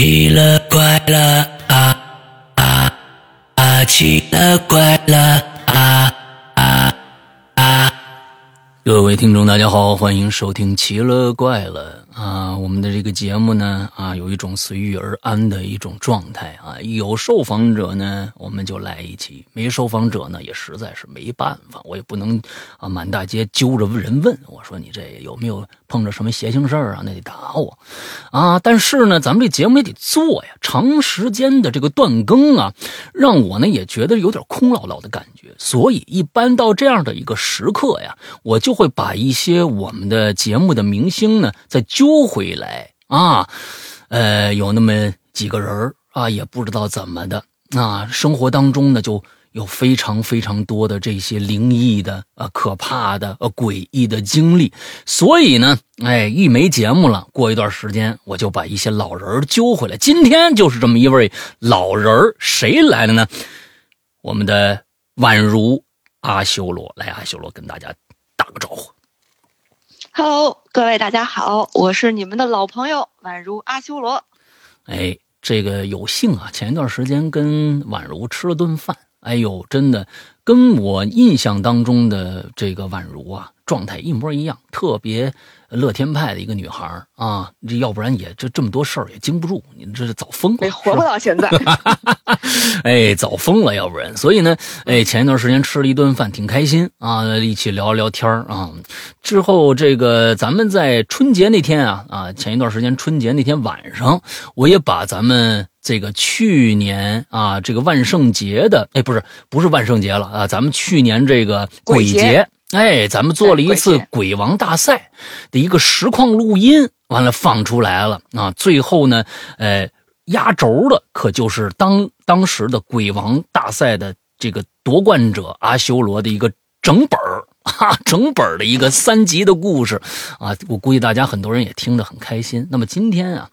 奇了怪了啊啊啊！奇了怪了啊啊啊！各位听众，大家好，欢迎收听《奇了怪了》啊！我们的这个节目呢啊，有一种随遇而安的一种状态啊。有受访者呢，我们就来一期；没受访者呢，也实在是没办法，我也不能啊满大街揪着人问。我说你这有没有碰着什么邪性事儿啊？那得打我啊！但是呢，咱们这节目也得做呀，长时间的这个断更啊，让我呢也觉得有点空落落的感觉。所以一般到这样的一个时刻呀，我就会把一些我们的节目的明星呢在揪揪回来啊，呃，有那么几个人啊，也不知道怎么的啊，生活当中呢就有非常非常多的这些灵异的、呃可怕的、呃诡异的经历，所以呢，哎，一没节目了，过一段时间我就把一些老人揪回来。今天就是这么一位老人，谁来了呢？我们的宛如阿修罗，来，阿修罗跟大家打个招呼。Hello，各位大家好，我是你们的老朋友宛如阿修罗。哎，这个有幸啊，前一段时间跟宛如吃了顿饭，哎呦，真的跟我印象当中的这个宛如啊，状态一模一样，特别乐天派的一个女孩儿啊，这要不然也这这么多事儿也经不住，你这是早疯了，活不到现在。哎，早疯了，要不然。所以呢，哎，前一段时间吃了一顿饭，挺开心啊，一起聊聊天儿啊。之后这个咱们在春节那天啊啊，前一段时间春节那天晚上，我也把咱们这个去年啊这个万圣节的，哎，不是不是万圣节了啊，咱们去年这个鬼节。哎，咱们做了一次哎鬼王大赛的一个实况录音，完了放出来了啊。最后呢，呃，压轴的可就是当当时的鬼王大赛的这个夺冠者阿修罗的一个整本儿 啊，整本的一个三集的故事啊。我估计大家很多人也听得很开心。那么今天啊，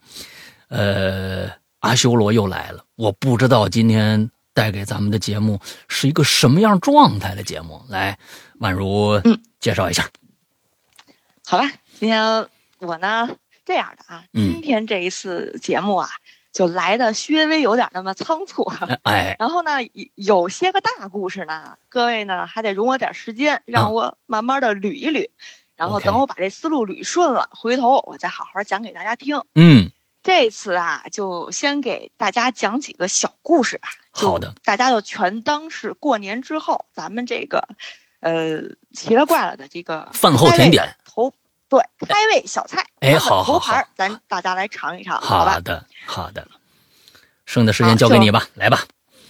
呃，阿修罗又来了，我不知道今天带给咱们的节目是一个什么样状态的节目。来，宛如，嗯，介绍一下。好吧，今天我呢这样的啊，嗯今天这一次节目啊，就来的稍微有点那么仓促。哎，然后呢，有有些个大故事呢，各位呢还得容我点时间，让我慢慢的捋一捋。然后等我把这思路捋顺了，回头我再好好讲给大家听。嗯，这次啊，就先给大家讲几个小故事吧。就好的，大家就全当是过年之后咱们这个，呃，奇了怪了的这个饭后甜点头，对，开胃小菜，哎好好头盘儿好咱大家来尝一尝，好吧？好的，好的。剩的时间交给你吧，来吧。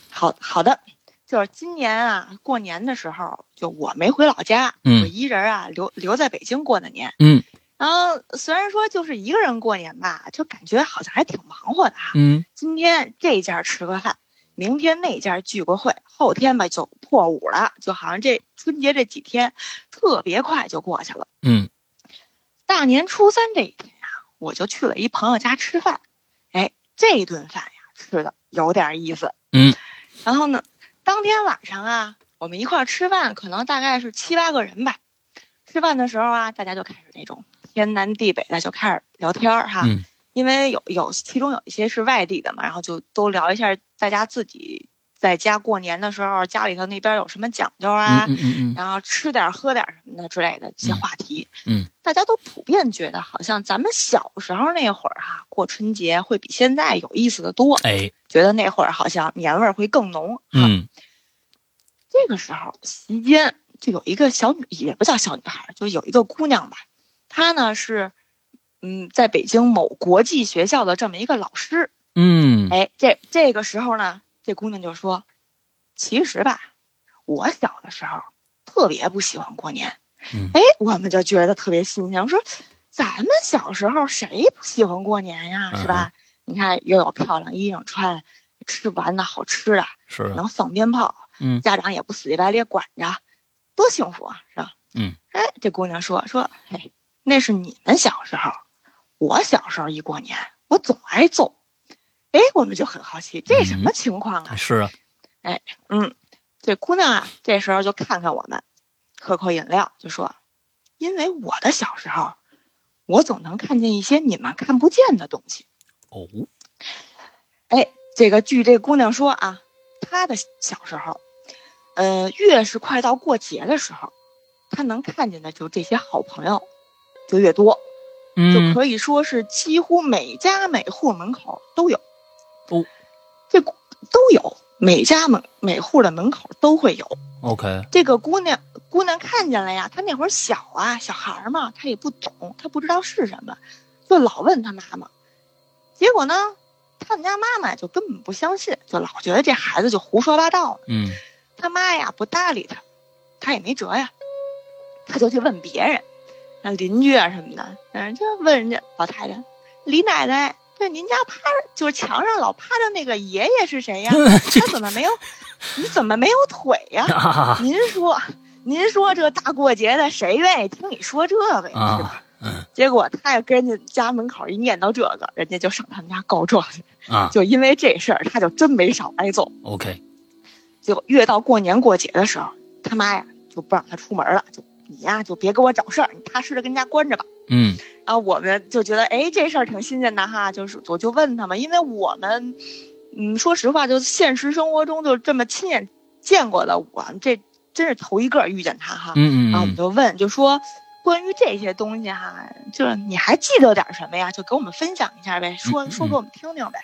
好好的，就是今年啊，过年的时候，就我没回老家，嗯我一人啊留留在北京过的年。嗯然后虽然说就是一个人过年吧，就感觉好像还挺忙活的哈。嗯今天这家吃个饭，明天那家聚个会，后天吧就破五了，就好像这春节这几天特别快就过去了。嗯大年初三这一天呀、我就去了一朋友家吃饭，哎，这顿饭呀吃的有点意思。嗯，然后呢，当天晚上啊，我们一块儿吃饭，可能大概是七八个人吧。吃饭的时候啊，大家就开始那种天南地北的就开始聊天儿哈。嗯因为有有其中有一些是外地的嘛，然后就都聊一下大家自己在家过年的时候，家里头那边有什么讲究啊，嗯嗯嗯然后吃点喝点什么的之类的这些话题。嗯大家都普遍觉得好像咱们小时候那会儿哈、过春节会比现在有意思的多，哎，觉得那会儿好像年味儿会更浓。嗯这个时候席间就有一个小女，也不叫小女孩，就有一个姑娘吧，她呢是，嗯，在北京某国际学校的这么一个老师。嗯哎，这这个时候呢，这姑娘就说：“其实吧，我小的时候特别不喜欢过年。嗯哎，我们就觉得特别新鲜，我说咱们小时候谁不喜欢过年呀，是吧？你看又有漂亮衣裳穿，吃不完的好吃的，是啊，能放鞭炮，嗯家长也不死乞白咧管着，多幸福啊，是吧？嗯，哎，这姑娘说说，哎，那是你们小时候，我小时候一过年，我总挨揍。哎，我们就很好奇，这什么情况啊？是啊，哎嗯，这姑娘啊，这时候就看看我们，喝口饮料，就说：“因为我的小时候，我总能看见一些你们看不见的东西。哦，哎这个据这姑娘说啊，她的小时候，呃，越是快到过节的时候，她能看见的就这些好朋友就越多，就嗯可以说是几乎每家每户门口都有。哦，这都有，每家门每户的门口都会有。，OK，这个姑娘姑娘看见了呀，她那会儿小啊，小孩儿嘛，她也不懂，她不知道是什么，就老问她妈妈。结果呢，他们家妈妈就根本不相信，就老觉得这孩子就胡说八道呢。嗯他妈呀不搭理他，他也没辙呀，他就去问别人，那邻居啊什么的，嗯，就问人家老太太，李奶奶，对您家趴着就是墙上老趴着那个爷爷是谁呀？这他怎么没有？你怎么没有腿呀？啊您说，您说这大过节的，谁愿意听你说这个呀？是吧？啊嗯结果他也跟人家家门口一念叨这个，人家就上他们家告状去。啊就因为这事儿，他就真没少挨揍。，OK，就越到过年过节的时候，他妈呀就不让他出门了，就你呀就别给我找事儿，你踏实的跟家关着吧。嗯然后我们就觉得，哎，这事儿挺新鲜的哈，就是我就问他们，因为我们，嗯，说实话，就现实生活中就这么亲眼见过的，我这真是头一个遇见他哈。嗯嗯然后我们就问，就说关于这些东西哈，就是你还记得点什么呀？就给我们分享一下呗，说说给我们听听呗。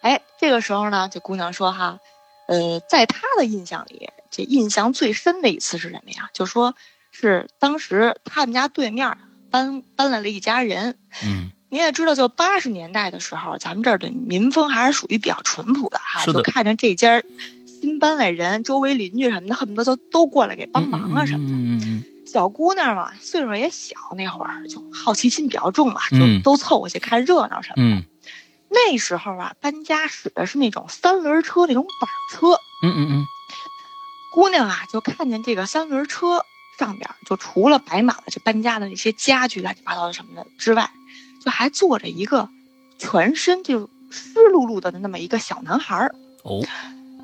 哎，这个时候呢，这姑娘说哈，呃，在她的印象里，这印象最深的一次是什么呀？就说是当时他们家对面搬搬来了一家人。嗯你也知道，就八十年代的时候，咱们这儿的民风还是属于比较淳朴的哈，就看着这家新搬来人，周围邻居什么的，恨不得都都过来给帮忙啊什么的。嗯嗯小姑娘嘛，岁数也小，那会儿就好奇心比较重嘛，就嗯都凑过去看热闹什么的。嗯那时候啊，搬家使的是那种三轮车，那种板车。嗯嗯嗯姑娘啊，就看见这个三轮车上边，就除了摆满了这搬家的那些家具、乱七八糟的什么的之外，就还坐着一个全身就湿漉漉的那么一个小男孩儿。哦，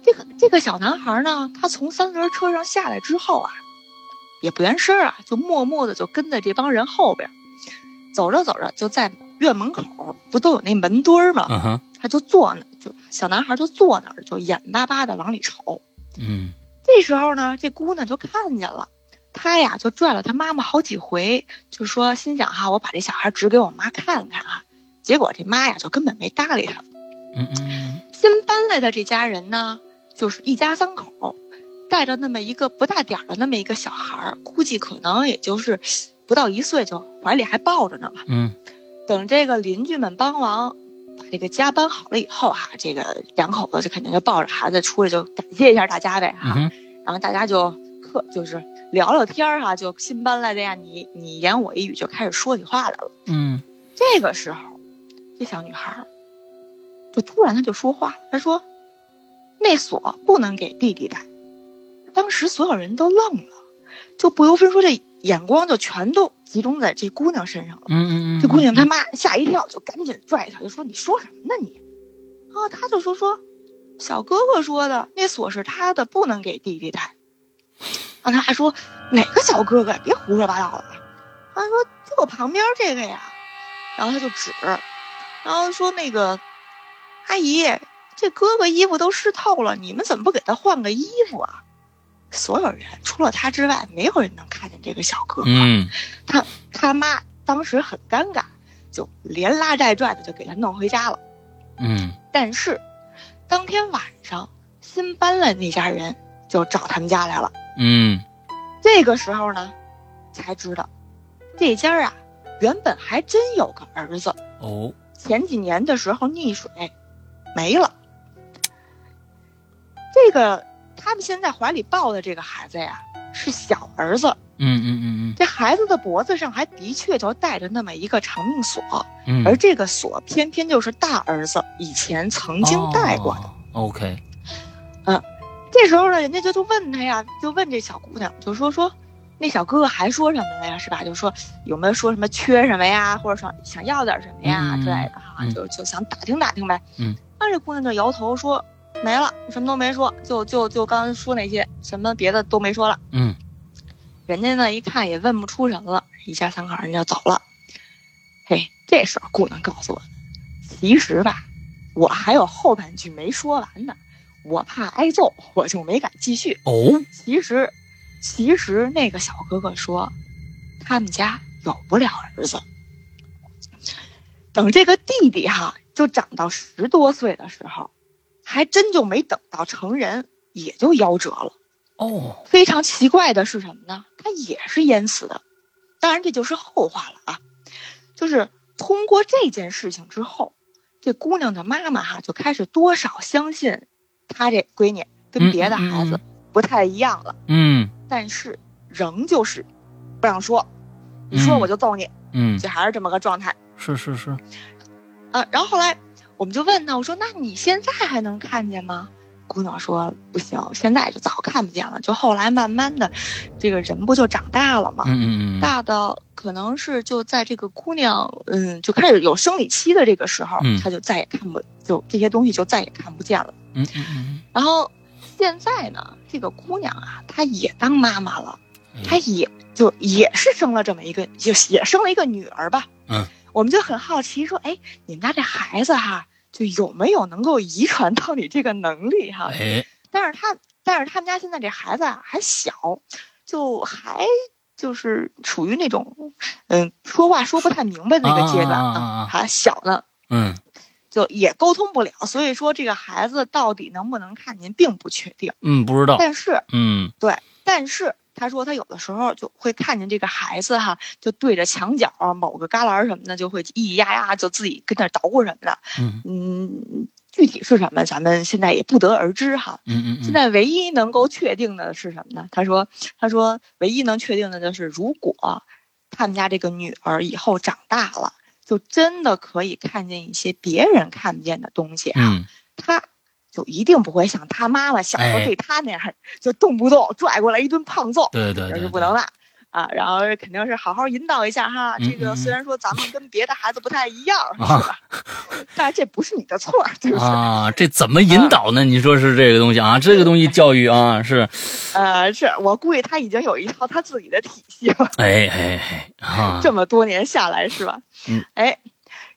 这个这个小男孩呢，他从三轮车上下来之后啊，也不言声啊，就默默的就跟在这帮人后边，走着走着就在院门口不都有那门墩儿吗？嗯哼，他就坐那，就小男孩就坐那儿，就眼巴巴的往里瞅。嗯这时候呢，这姑娘就看见了，她呀就拽了她妈妈好几回，就说心想哈，我把这小孩指给我妈看看啊。结果这妈呀就根本没搭理她。嗯嗯新搬来的这家人呢，就是一家三口，带着那么一个不大点儿的那么一个小孩儿，估计可能也就是不到一岁，就怀里还抱着呢吧。嗯等这个邻居们帮忙把这个家搬好了以后哈、这个两口子就肯定就抱着孩子出来就感谢一下大家呗哈、嗯，然后大家就客就是聊聊天儿哈、就新搬来的呀，你你言我一语就开始说起话来了。嗯这个时候，这小女孩就突然她就说话了，她说：“那锁不能给弟弟带。”当时所有人都愣了，就不由分说，这眼光就全都集中在这姑娘身上了。嗯嗯，这姑娘她妈吓一跳，就赶紧拽她，就说：“你说什么呢你？”啊，她就说说，小哥哥说的，那锁是他的，不能给弟弟带。啊，他还说哪个小哥哥？别胡说八道了。他说就我旁边这个呀，然后他就指，然后说那个阿姨，这哥哥衣服都湿透了，你们怎么不给他换个衣服啊？所有人除了他之外，没有人能看见这个小哥哥。嗯他他妈当时很尴尬，就连拉带拽的就给他弄回家了。嗯但是，当天晚上新搬来那家人就找他们家来了。嗯这个时候呢，才知道这家啊原本还真有个儿子，哦，前几年的时候溺水没了。这个他们现在怀里抱的这个孩子呀是小儿子，嗯嗯嗯嗯这孩子的脖子上还的确就带着那么一个长命锁。嗯，而这个锁偏偏就是大儿子以前曾经戴过的。哦 OK，嗯这时候呢，人家就就问他呀，就问这小姑娘，就说说，那小哥哥还说什么了呀？是吧？就说有没有说什么缺什么呀，或者说想要点什么呀、嗯之类的哈，嗯就就想打听打听呗。嗯，那这姑娘就摇头说没了，什么都没说，就就就刚才说那些，什么别的都没说了。嗯人家呢一看也问不出人了，一家三口人就走了。嘿，这时候姑娘告诉我，其实吧，我还有后半句没说完呢，我怕挨揍，我就没敢继续。哦，其实，其实那个小哥哥说，他们家有不了儿子。等这个弟弟哈，就长到十多岁的时候，还真就没等到成人，也就夭折了。哦，非常奇怪的是什么呢？他也是淹死的。当然，这就是后话了啊。就是通过这件事情之后，这姑娘的妈妈哈就开始多少相信，她这闺女跟别的孩子不太一样了。嗯，但是仍旧是不让说，你说我就揍你。嗯，就还是这么个状态。是是是。啊，然后后来我们就问她，我说：“那你现在还能看见吗？”姑娘说：“不行，现在就早看不见了。就后来慢慢的，这个人不就长大了吗？嗯嗯嗯，大到可能是就在这个姑娘嗯就开始有生理期的这个时候，嗯她就再也看不就这些东西就再也看不见了。嗯嗯嗯然后现在呢，这个姑娘啊，她也当妈妈了，嗯，她也就也是生了这么一个，就也生了一个女儿吧。嗯，我们就很好奇说，哎，你们家这孩子哈。就有没有能够遗传到你这个能力哈？哎，但是他，但是他们家现在这孩子啊还小，就还就是处于那种，嗯，说话说不太明白的那个阶段啊，还小呢，嗯，就也沟通不了，所以说这个孩子到底能不能看您并不确定，嗯，不知道，但是，嗯，对，但是。他说他有的时候就会看见这个孩子哈，就对着墙角某个旮旯什么的，就会咿咿呀呀，就自己跟那捣鼓什么的。嗯嗯，具体是什么，咱们现在也不得而知哈。嗯嗯，现在唯一能够确定的是什么呢？他说，他说唯一能确定的就是，如果他们家这个女儿以后长大了，就真的可以看见一些别人看不见的东西哈。嗯，他。就一定不会像他妈妈小时候对他那样，就动不动拽过来一顿胖揍，对对，这是不能的啊。然后肯定是好好引导一下哈。这个虽然说咱们跟别的孩子不太一样，是吧？但是这不是你的错，就是啊。这怎么引导呢？你说是这个东西啊？这个东西教育啊，是。呃，是我估计他已经有一套他自己的体系了。哎哎哎，啊，这么多年下来是吧？嗯。哎，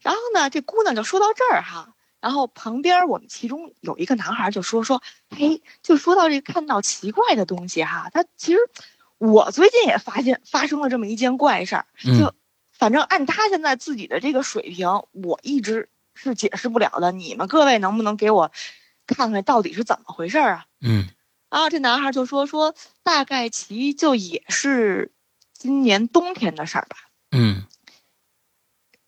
然后呢，这姑娘就说到这儿哈。然后旁边我们其中有一个男孩就说说，嘿，就说到这看到奇怪的东西哈，他其实我最近也发现发生了这么一件怪事儿，就反正按他现在自己的这个水平，我一直是解释不了的。你们各位能不能给我看看到底是怎么回事啊？嗯，啊，这男孩就说说大概其就也是今年冬天的事儿吧。嗯，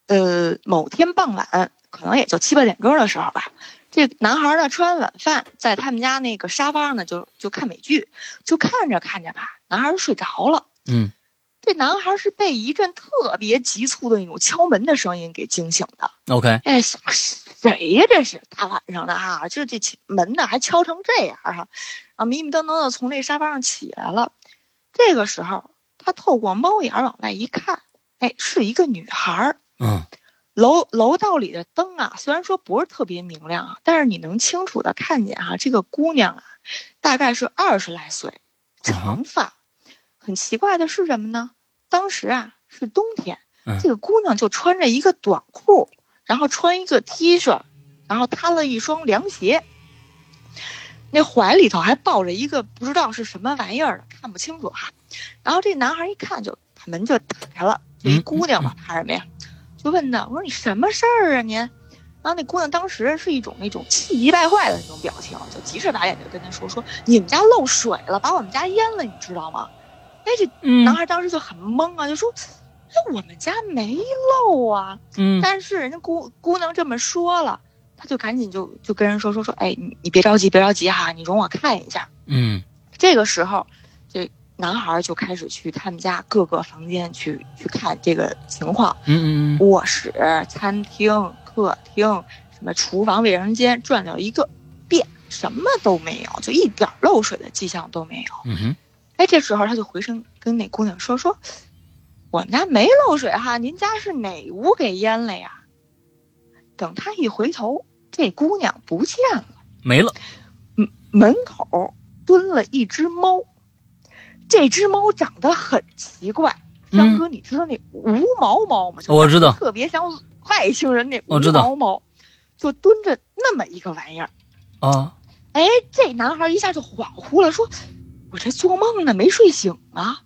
呃，某天傍晚。可能也就七八点钟的时候吧，这男孩呢吃完晚饭，在他们家那个沙发上呢，就就看美剧，就看着看着吧，男孩睡着了。嗯，这男孩是被一阵特别急促的那种敲门的声音给惊醒的。OK，哎，谁呀？这是大晚上的哈，就这门呢还敲成这样哈，啊，迷迷瞪瞪的从这沙发上起来了。这个时候，他透过猫眼往外一看，哎，是一个女孩。嗯。楼楼道里的灯啊，虽然说不是特别明亮啊，但是你能清楚的看见哈，这个姑娘啊，大概是二十来岁，长发。很奇怪的是什么呢？当时啊是冬天，这个姑娘就穿着一个短裤，然后穿一个 T 恤，然后摊了一双凉鞋。那怀里头还抱着一个不知道是什么玩意儿的，看不清楚哈。然后这男孩一看就把门就打开了，这一姑娘嘛，怕什么呀？就问他，我说你什么事儿啊您？然后那姑娘当时是一种那种气急败坏的那种表情，就急赤白眼就跟他说说你们家漏水了，把我们家淹了，你知道吗？哎，这男孩当时就很懵啊，就说，哎，我们家没漏啊。嗯。但是人家姑姑娘这么说了，他就赶紧就就跟人说说说，哎，你你别着急，别着急哈，你容我看一下。嗯。这个时候，这。男孩就开始去他们家各个房间去去看这个情况，嗯嗯卧室、餐厅、客厅，什么厨房、卫生间，转了一个遍，什么都没有，就一点漏水的迹象都没有。嗯哼，哎，这时候他就回身跟那姑娘说说：“我们家没漏水哈，您家是哪屋给淹了呀？”等他一回头，这姑娘不见了，没了。嗯，门口蹲了一只猫。这只猫长得很奇怪，江哥，你知道那无毛猫吗？我知道，特别像外星人那无毛猫，就蹲着那么一个玩意儿。啊，哎，这男孩一下就恍惚了，说：“我这做梦呢，没睡醒啊。”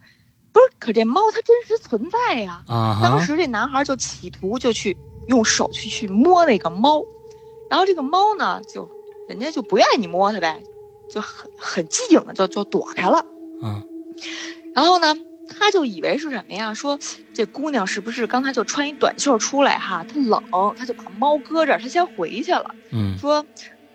不是，可这猫它真实存在呀。啊哈，当时这男孩就企图就去用手去去摸那个猫，然后这个猫呢，就人家就不愿意你摸它呗，就很很机警的就就躲开了。嗯然后呢，他就以为是什么呀？说这姑娘是不是刚才就穿一短袖出来哈？她冷，他就把猫搁这儿，他先回去了。嗯说，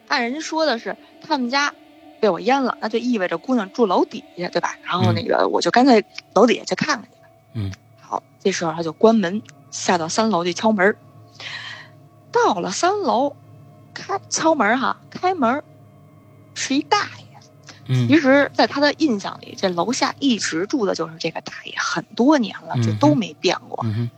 按人家说的是他们家被我淹了，那就意味着姑娘住楼底下，对吧？然后那个我就干脆楼底下去看看去。嗯，好，这时候他就关门下到三楼去敲门。到了三楼，开敲门哈，开门是一大爷。嗯其实，在他的印象里，这楼下一直住的就是这个大爷，很多年了，就都没变过。嗯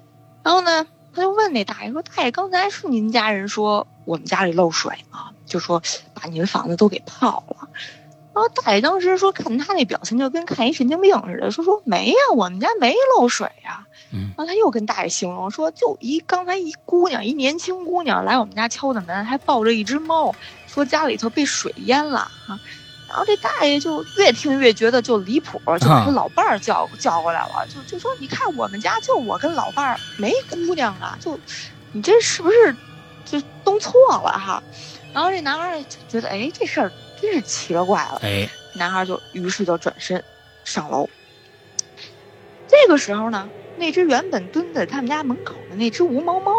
然后呢，他就问那大爷说：“大爷，刚才是您家人说我们家里漏水吗？就说把您房子都给泡了。”然后大爷当时说，看他那表情就跟看一神经病似的，说说没呀，我们家没漏水呀。嗯然后他又跟大爷形容说，就一刚才一姑娘，一年轻姑娘来我们家敲的门，还抱着一只猫，说家里头被水淹了啊。然后这大爷就越听越觉得就离谱，就把他老伴儿叫叫过来了，就就说你看我们家就我跟老伴儿没姑娘啊，就你这是不是就弄错了哈？然后这男孩儿就觉得哎这事儿真是奇了怪了，哎男孩就于是就转身上楼。这个时候呢，那只原本蹲在他们家门口的那只无毛猫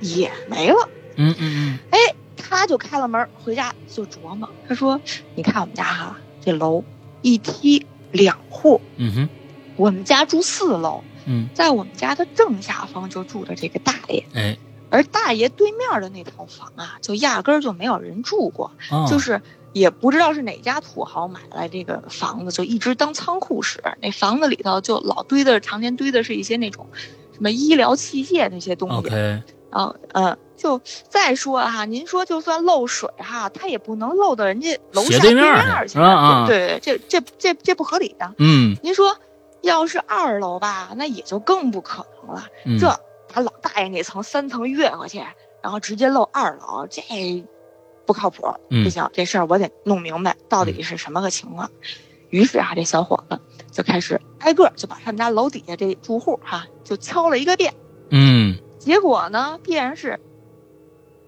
也没了。嗯嗯哎，他就开了门回家就琢磨，他说：“你看我们家哈，这楼一梯两户，嗯哼我们家住四楼，嗯在我们家的正下方就住着这个大爷，哎而大爷对面的那套房啊，就压根儿就没有人住过。”啊就是也不知道是哪家土豪买来这个房子，就一直当仓库使。那房子里头就老堆的，常年堆的是一些那种什么医疗器械那些东西。然后，嗯，就再说哈，您说就算漏水哈，它也不能漏到人家楼下对面儿去啊对对，这这这这不合理的。嗯您说要是二楼吧，那也就更不可能了。嗯这把老大爷那层三层越过去，然后直接漏二楼，这不靠谱。嗯不行，这事儿我得弄明白到底是什么个情况。于是啊，这小伙子就开始挨个就把他们家楼底下这住户哈、就敲了一个遍。嗯结果呢，必然是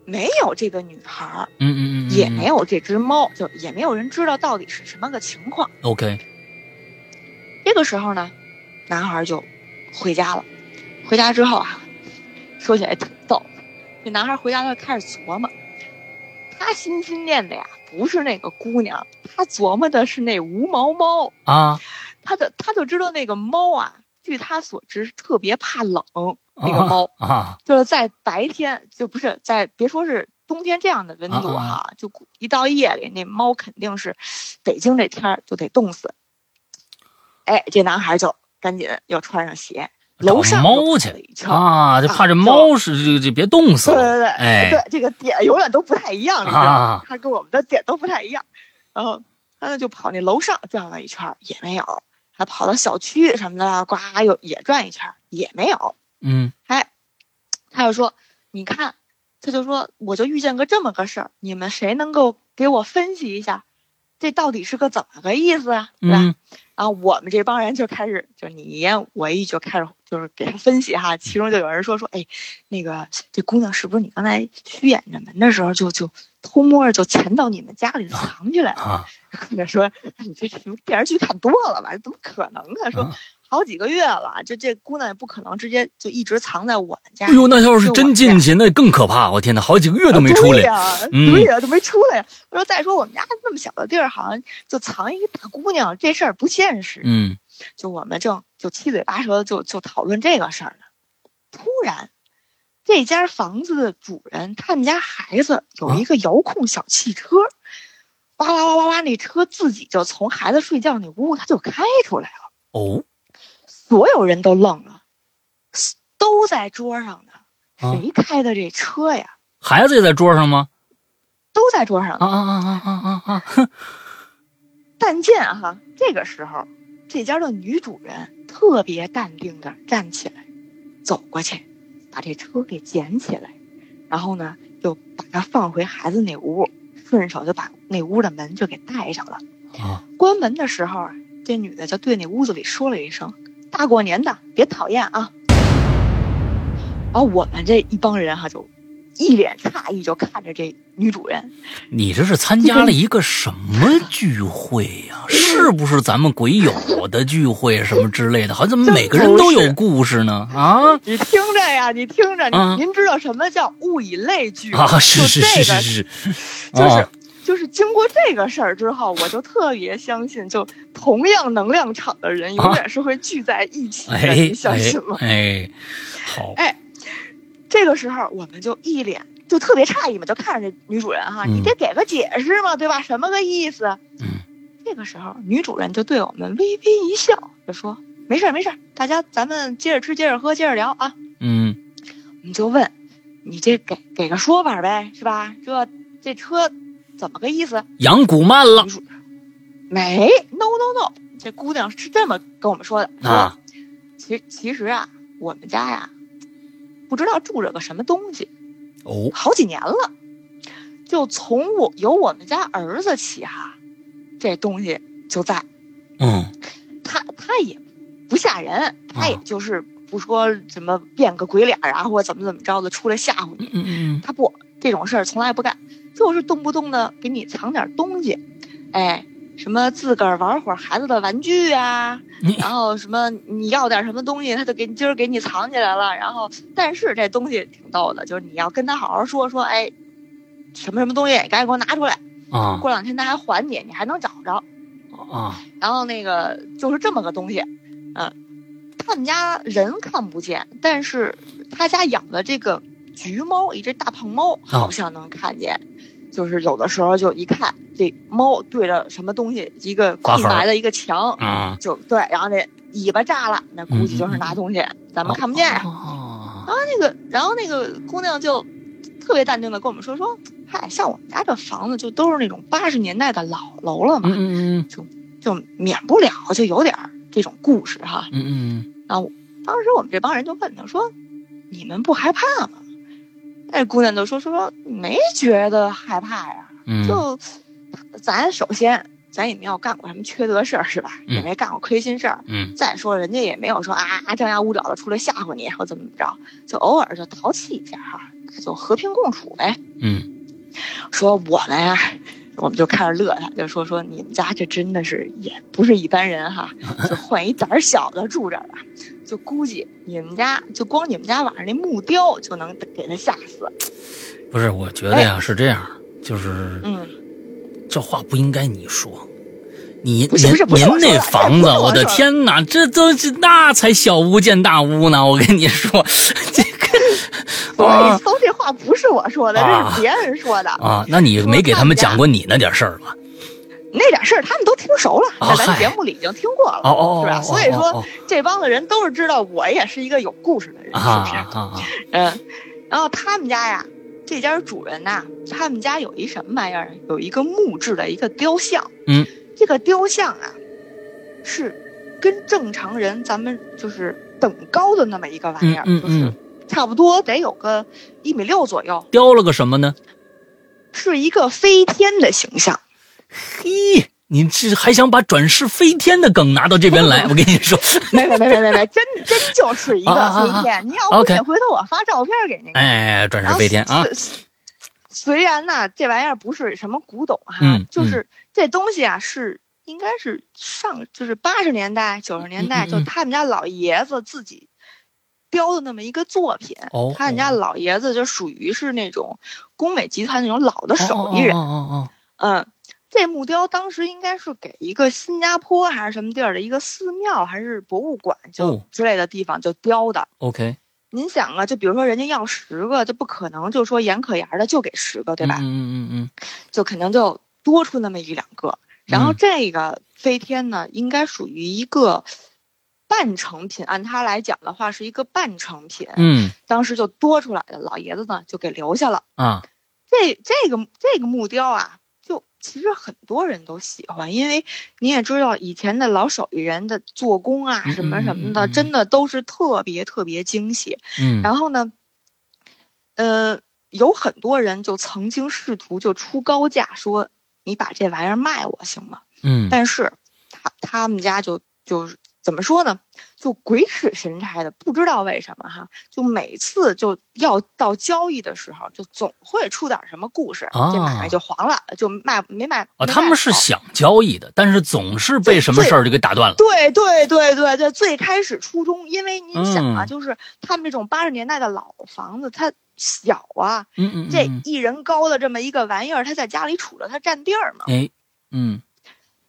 没有这个女孩儿，嗯嗯嗯也没有这只猫，就也没有人知道到底是什么个情况。OK 这个时候呢，男孩就回家了。回家之后啊，说起来挺逗。这男孩回家他就开始琢磨，他心心念的呀不是那个姑娘，他琢磨的是那无毛猫。啊他的他就知道那个猫啊，据他所知特别怕冷。那个猫啊就是在白天，就不是在别说是冬天这样的温度啊哈、就一到夜里，那猫肯定是北京这天儿就得冻死。哎，这男孩就赶紧又穿上鞋，楼上猫去了一圈。啊，就怕这啊猫是这这别冻死了对对对，哎对，这个点永远都不太一样，你知道吗啊？他跟我们的点都不太一样。然后他呢就跑那楼上转了一圈，也没有；还跑到小区什么的，呱又也转一圈，也没有。嗯哎，他就说：“你看，他就说我就遇见个这么个事儿，你们谁能够给我分析一下，这到底是个怎么个意思啊？对吧？”嗯然后我们这帮人就开始，就你一言我一语就开始就是给他分析哈。其中就有人说说，哎，那个这姑娘是不是你刚才虚掩着门的时候就就偷摸着就潜到你们家里藏起来了？啊说，哎你这什么电视剧看多了吧？怎么可能啊？说啊好几个月了，这这姑娘也不可能直接就一直藏在我们家。哎呦，那要是真进去，那更可怕！我天哪，好几个月都没出来。对呀、嗯对呀、都没出来呀。我说再说我们家那么小的地儿，好像就藏一个大姑娘，这事儿不现实。嗯就我们正就七嘴八舌的就就讨论这个事儿呢，突然，这家房子的主人他们家孩子有一个遥控小汽车，哇哇哇哇哇，那车自己就从孩子睡觉那屋它就开出来了，哦所有人都愣了，都在桌上呢，啊，谁开的这车呀？孩子也在桌上吗？都在桌上呢。啊啊啊啊啊啊！哼 但见哈，这个时候，这家的女主人特别淡定的站起来，走过去，把这车给捡起来，然后呢，就把它放回孩子那屋，顺手就把那屋的门就给带上了。啊，关门的时候啊，这女的就对那屋子里说了一声：“大过年的，别讨厌啊。”然后我们这一帮人哈、就一脸诧异，就看着这女主人。你这是参加了一个什么聚会呀、是不是咱们鬼友的聚会什么之类的？好像怎么每个人都有故事呢？啊 你听着呀，你听着，啊您知道什么叫物以类聚？啊，是是就是是是，就是、啊就是经过这个事儿之后，我就特别相信，就同样能量场的人永远是会聚在一起的，哎你相哎信吗？哎，好，哎，这个时候我们就一脸就特别诧异嘛，就看着这女主人哈，嗯你得给个解释嘛，对吧？什么个意思？嗯这个时候女主人就对我们微微一笑，就说：“没事儿没事儿，大家咱们接着吃，接着喝，接着聊啊。嗯”我们就问：“你这给给个说法呗，是吧？这这车怎么个意思？养古曼？”了。没，no no no，这姑娘是这么跟我们说的，啊，其其实啊，我们家呀，不知道住着个什么东西，哦，好几年了。就从我有我们家儿子起哈，这东西就在。嗯。他他也不吓人，他也啊就是不说什么变个鬼脸儿啊，或者怎么怎么着的出来吓唬你。嗯嗯他不这种事儿从来不干，就是动不动的给你藏点东西，哎，什么自个儿玩会儿孩子的玩具啊，嗯，然后什么你要点什么东西，他就给你今儿给你藏起来了。然后，但是这东西挺逗的，就是你要跟他好好说说，哎，什么什么东西，赶紧给我拿出来。啊过两天他还还你，你还能找着。啊，然后那个就是这么个东西，嗯、他们家人看不见，但是他家养的这个橘猫，一只大胖猫，好像能看见。就是有的时候就一看这猫对着什么东西，一个空白的一个墙，啊，就对，然后那尾巴炸了，那估计就是拿东西，咱们看不见呀。啊，那个，然后那个姑娘就特别淡定的跟我们说说，嗨，像我们家这房子就都是那种八十年代的老楼了嘛，嗯嗯就免不了就有点这种故事哈。嗯嗯当时我们这帮人就问她说，你们不害怕吗？那姑娘就说说说没觉得害怕呀，嗯，就咱首先咱也没有干过什么缺德事儿是吧？嗯也没干过亏心事儿。嗯再说人家也没有说啊张牙舞爪的出来吓唬你或怎么怎么着，就偶尔就淘气一下哈，就和平共处呗。嗯说我们呀，我们就开始乐他，就说说你们家这真的是也不是一般人哈，就换一胆儿小的住这儿啊，就估计你们家就光你们家晚上那木雕就能给他吓死。不是，我觉得呀是这样，就是嗯，这话不应该你说。你您您那房子，我我的天哪，这都是那才小巫见大巫呢！我跟你说，这个 我跟啊你搜这话不是我说的，啊这是别人说的。啊，那你没给他们讲过你那点事儿吧？那点事儿他们都听熟了，哦在咱节目里已经听过了，是吧？哦所以说哦这帮子人都是知道我也是一个有故事的人，哦是不是？嗯，然后他们家呀，这家主人呐，他们家有一什么玩意儿？有一个木质的一个雕像。嗯，这个雕像啊，是跟正常人咱们就是等高的那么一个玩意儿，嗯嗯就是嗯，差不多得有个一米六左右，雕了个什么呢？是一个飞天的形象。嘿，你这还想把转世飞天的梗拿到这边来？我跟你说，没没没没没没，真真就是一个飞天。你要不信，回头我发照片给您看。哎，转世飞天啊！虽虽然呢，这玩意儿不是什么古董哈，嗯就是这东西啊，是应该是上就是八十年代九十年代，就他们家老爷子自己雕的那么一个作品。哦他们家老爷子就属于是那种工美集团那种老的手艺人。哦哦哦嗯，这木雕当时应该是给一个新加坡还是什么地儿的一个寺庙还是博物馆就哦之类的地方就雕的。哦，OK，您想啊，就比如说人家要十个，就不可能就说严可严的就给十个，对吧？嗯嗯嗯嗯就肯定就多出那么一两个。然后嗯这个飞天呢，应该属于一个半成品，按他来讲的话是一个半成品。嗯当时就多出来的，老爷子呢就给留下了。啊，这这个这个木雕啊，就其实很多人都喜欢，因为你也知道以前的老手艺人的做工啊嗯什么什么的，嗯嗯嗯真的都是特别特别精细。嗯，然后呢，呃，有很多人就曾经试图就出高价说你把这玩意儿卖我行吗？嗯但是他他们家就就是怎么说呢，就鬼使神差的，不知道为什么哈，就每次就要到交易的时候，就总会出点什么故事，啊这买卖就黄了，就卖没卖。啊，他们是想交易的，但是总是被什么事儿就给打断了。对对对对对，最开始初衷，因为你想啊，嗯就是他们这种八十年代的老房子，它小啊，嗯嗯，这嗯一人高的这么一个玩意儿，他在家里杵着，它占地儿嘛。哎，嗯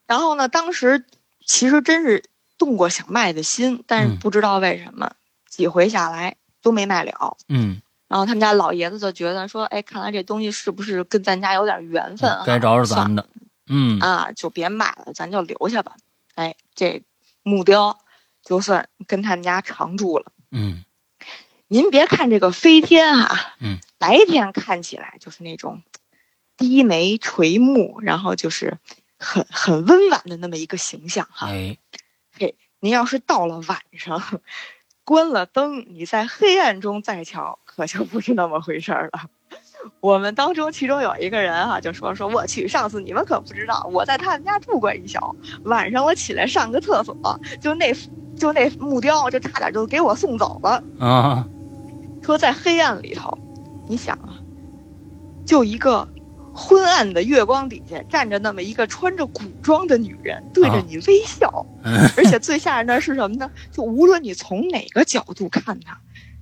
然后呢，当时其实真是动过想卖的心，但是嗯不知道为什么、几回下来都没卖了。嗯，然后他们家老爷子就觉得说，哎，看来这东西是不是跟咱家有点缘分、啊？该找找算咱的。嗯啊，就别卖了，咱就留下吧。哎，这木雕就算跟他们家常住了。嗯您别看这个飞天啊，嗯，白天看起来就是那种低眉垂目，然后就是很很温婉的那么一个形象哈。哎您要是到了晚上，关了灯，你在黑暗中再瞧，可就不是那么回事儿了。我们当中其中有一个人啊，就说说我去，上次你们可不知道，我在他们家住过一宿，晚上我起来上个厕所，就那就那木雕就差点就给我送走了。啊说在黑暗里头，你想啊，就一个昏暗的月光底下站着那么一个穿着古装的女人，对着啊你微笑。嗯而且最吓人的是什么呢？就无论你从哪个角度看她，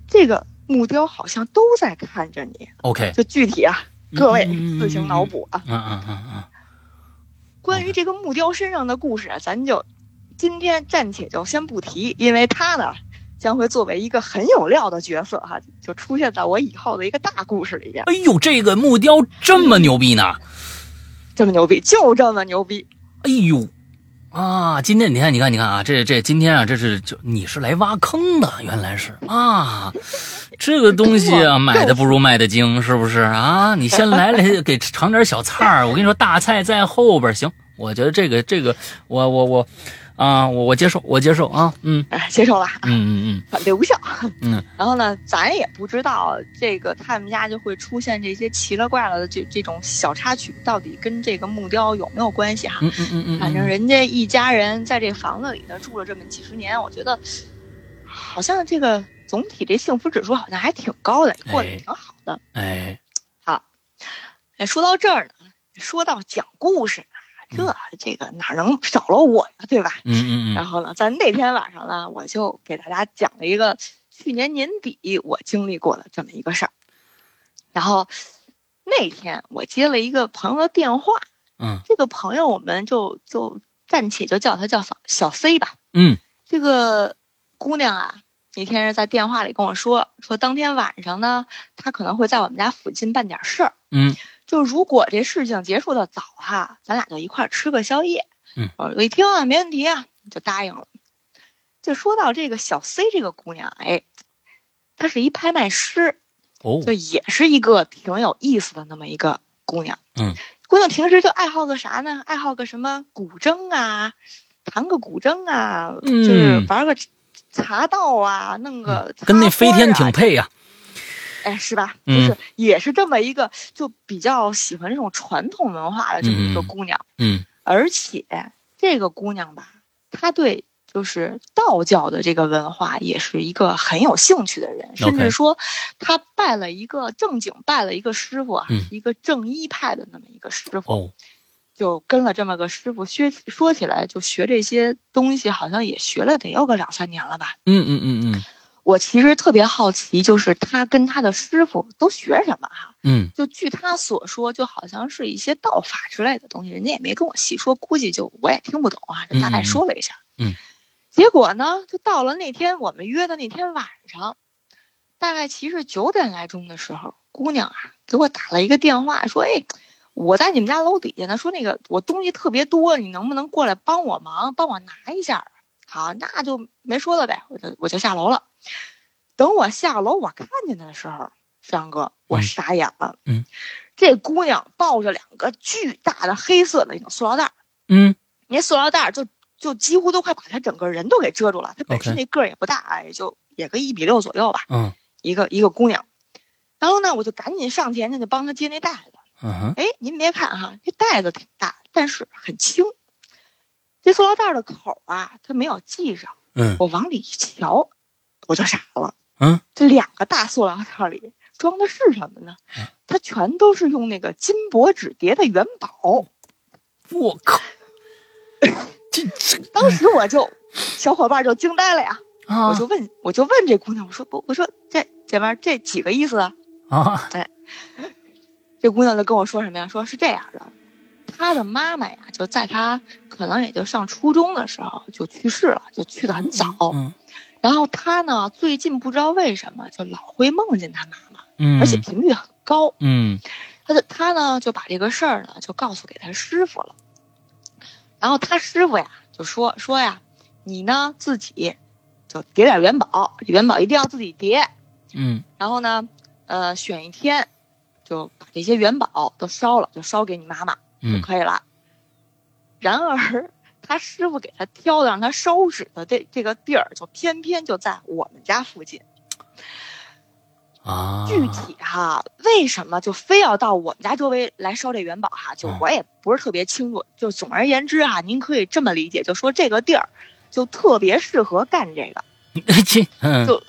这个木雕好像都在看着你。，OK，就具体啊，各位嗯自行脑。补啊。嗯嗯嗯嗯关于这个木雕身上的故事啊，咱就今天暂且就先不提，因为它呢将会作为一个很有料的角色哈、就出现在我以后的一个大故事里边。哎呦，这个木雕这么牛逼呢！这么牛逼，就这么牛逼。哎呦，啊，今天你看，你看，你看啊，这这今天啊，这是就你是来挖坑的，原来是啊，这个东西啊，买的不如卖的精，是不是啊？你先来了给尝点小菜儿，我跟你说，大菜在后边，行，我觉得这个这个，我我我，啊，我我接受，我接受啊，嗯。哎，接受了，嗯嗯反对无效。嗯。然后呢，咱也不知道这个他们家就会出现这些奇了怪了的这这种小插曲，到底跟这个木雕有没有关系哈？嗯嗯嗯嗯，反正人家一家人在这房子里头住了这么几十年，我觉得好像这个总体这幸福指数好像还挺高的，过得也挺好的。哎，好哎，说到这儿呢，说到讲故事呢，这这个哪能少了我呀，对吧？嗯嗯嗯然后呢，在那天晚上呢，我就给大家讲了一个去年年底我经历过的这么一个事儿。然后那天我接了一个朋友的电话，嗯这个朋友我们就就暂且就叫他叫小小 C 吧。嗯这个姑娘啊，那天是在电话里跟我说，说当天晚上呢，她可能会在我们家附近办点事儿。嗯就如果这事情结束的早哈，咱俩就一块儿吃个宵夜。嗯，我一听啊，没问题啊，就答应了。就说到这个小 C 这个姑娘，哎，她是一拍卖师，哦就也是一个挺有意思的那么一个姑娘。嗯，姑娘平时就爱好个啥呢？爱好个什么古筝啊，弹个古筝啊，嗯就是玩个茶道啊，弄个、跟那飞天挺。配呀，哎，是吧？就嗯。是也是这么一个，就比较喜欢这种传统文化的这么一个嗯。姑娘，嗯。而且这个姑娘吧，她对就是道教的这个文化也是一个很有兴趣的人，甚至说她拜了一个正经拜了一个师傅一个正一派的那么一个师傅，哦。就跟了这么个师傅学，说起来就学这些东西，好像也学了得有个两三年了吧。嗯嗯嗯嗯我其实特别好奇，就是他跟他的师傅都学什么哈、嗯就据他所说，就好像是一些道法之类的东西，人家也没跟我细说，估计就我也听不懂啊，就大概说了一下。嗯嗯嗯结果呢，就到了那天我们约的那天晚上，大概其实九点来钟的时候，姑娘啊给我打了一个电话，说：“哎，我在你们家楼底下呢，说那个我东西特别多，你能不能过来帮我忙，帮我拿一下？”好，那就没说了呗，我就我就下楼了。等我下楼，我看见他的时候，张哥，我嗯傻眼了。嗯，这姑娘抱着两个巨大的黑色的那种塑料袋儿，嗯那塑料袋儿就就几乎都快把她整个人都给遮住了。她本身那个儿也不大，也就也个一米六左右吧，嗯一个一个姑娘。然后呢，我就赶紧上前去就帮她接那袋子。嗯哼，哎，您别看哈，这袋子挺大，但是很轻。这塑料袋的口啊，它没有系上。嗯我往里一瞧，我就傻了。嗯，这两个大塑料袋里装的是什么呢嗯？它全都是用那个金箔纸叠的元宝。我靠，这这当时我就，小伙伴就惊呆了呀。啊我就问，我就问这姑娘，我说不，我说这姐妹这几个意思啊？啊这姑娘就跟我说什么呀？说是这样的，她的妈妈呀，就在她可能也就上初中的时候就去世了，就去的很早。嗯然后他呢，最近不知道为什么就老会梦见他妈妈，嗯，而且频率很高。嗯他就他呢就把这个事儿呢就告诉给他师傅了。然后他师傅呀就说说呀，你呢自己就叠点元宝，元宝一定要自己叠。嗯然后呢，呃，选一天，就把这些元宝都烧了，就烧给你妈妈就嗯可以了。然而，他师傅给他挑的让他烧纸的这这个地儿，就偏偏就在我们家附近。啊，具体哈，为什么就非要到我们家周围来烧这元宝哈？就嗯我也不是特别清楚。就总而言之啊，您可以这么理解，就说这个地儿就特别适合干这个。这嗯就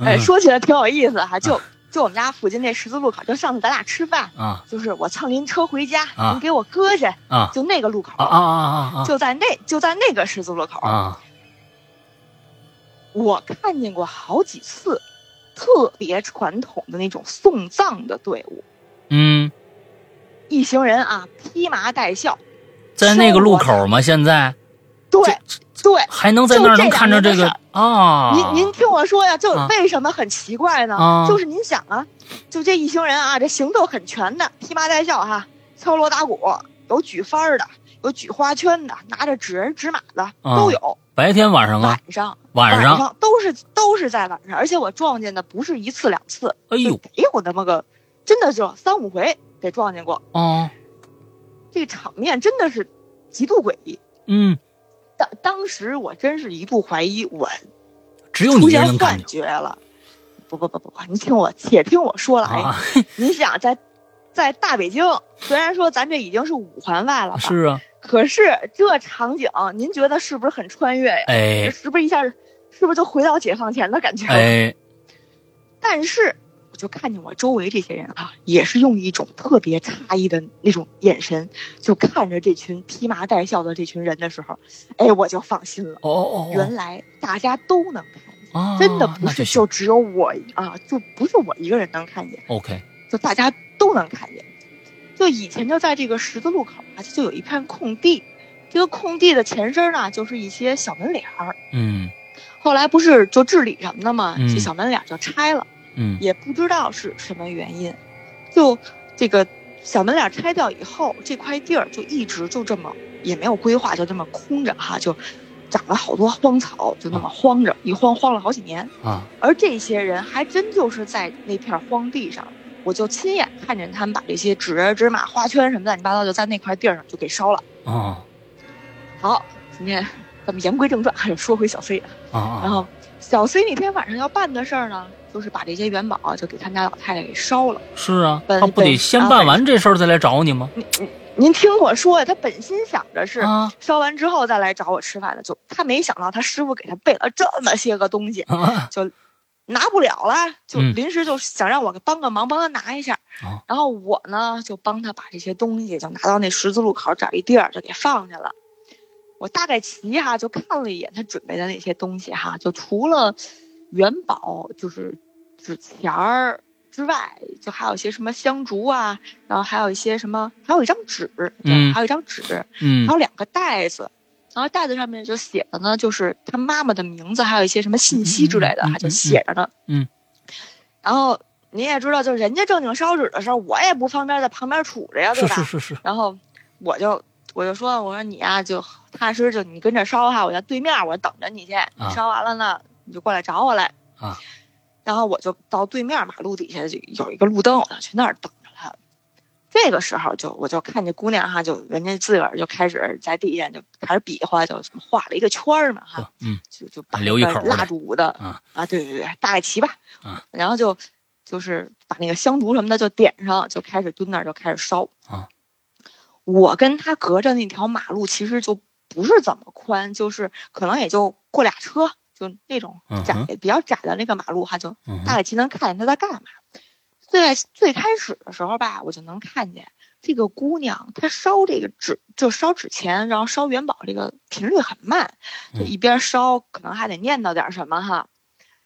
哎，嗯说起来挺有意思哈，就就我们家附近那十字路口，就上次咱俩吃饭，啊。就是我蹭您车回家，啊。您给我搁下，啊。就那个路口，啊啊啊啊就在那就在那个十字路口，啊。我看见过好几次，特别传统的那种送葬的队伍，嗯，一行人啊披麻戴孝，在那个路口吗？现在对对。还能在那儿能看着这个啊？您您听我说呀，就啊为什么很奇怪呢？啊就是您想啊，就这一行人啊，这行头很全的，披麻戴孝哈，敲锣打鼓，有举幡的，有举花圈的，拿着纸人纸马的啊都有。白天晚上啊，晚上晚上，都是都是在晚上，而且我撞见的不是一次两次，哎呦就得有那么个，真的就三五回得撞见过。哦，这个场面真的是极度诡异。嗯，当当时我真是一度怀疑我只有你出现幻觉了。不不不不不，你听我，且听我说来。啊，你想在在大北京，虽然说咱这已经是五环外了吧，是啊，可是这场景，您觉得是不是很穿越呀？哎是不是一下，是不是就回到解放前的感觉了？哎，但是我就看见我周围这些人啊，也是用一种特别诧异的那种眼神，就看着这群披麻戴孝的这群人的时候，哎，我就放心了。哦哦哦，原来大家都能看见，啊，真的不是就只有我啊，就不是我一个人能看见，OK，就大家都能看见。就以前就在这个十字路口啊，就有一片空地，这个空地的前身呢，就是一些小门脸儿。嗯后来不是就治理什么的嘛，嗯这小门脸就拆了。嗯也不知道是什么原因，就这个小门脸拆掉以后，这块地儿就一直就这么也没有规划，就这么空着哈，就长了好多荒草，就那么荒着，一荒荒了好几年。啊而这些人还真就是在那片荒地上，我就亲眼看见他们把这些纸人、纸马、花圈什么乱七八糟，就在那块地儿上就给烧了。啊好，今天咱们言归正传，还是说回小 C 啊。啊啊，然后小 C 那天晚上要办的事儿呢，就是把这些元宝啊就给他们家老太太给烧了。是啊，他不得先办完这事儿再来找你吗？您听我说呀，他本心想着是啊烧完之后再来找我吃饭的，就他没想到他师傅给他备了这么些个东西，啊拿不了了，就嗯临时就想让我帮个忙，帮他拿一下。哦然后我呢就帮他把这些东西就拿到那十字路口找一地儿就给放下了。我大概齐哈就看了一眼他准备的那些东西哈，就除了元宝就是纸钱儿之外，就还有一些什么香烛啊，然后还有一些什么，还有一张纸，对嗯还有一张纸，嗯还有两个袋子，然后袋子上面就写的呢，就是他妈妈的名字，还有一些什么信息之类的，还就写着呢。嗯。然后你也知道，就人家正经烧纸的时候，我也不方便在旁边杵着呀，对吧？是是是是，然后我就我就说，我说你呀、就踏实就你跟这烧哈，我在对面我等着你去，你烧完了呢，你就过来找我来。啊。然后我就到对面马路底下就有一个路灯，我就去那儿等着他。这个时候就我就看见姑娘哈，就人家自个儿就开始在地下就开始比划，就画了一个圈儿嘛哈，嗯就就把留一口蜡烛的啊啊，对对对，大概齐吧。啊然后就就是把那个香烛什么的就点上，就开始蹲那儿就开始烧。啊，我跟他隔着那条马路其实就不是怎么宽，就是可能也就过俩车，就那种窄、嗯比较窄的那个马路，哈，就嗯大概其能看见他在干嘛。最最开始的时候吧，我就能看见这个姑娘，她烧这个纸，就烧纸钱，然后烧元宝，这个频率很慢，就嗯一边烧，可能还得念叨点什么哈。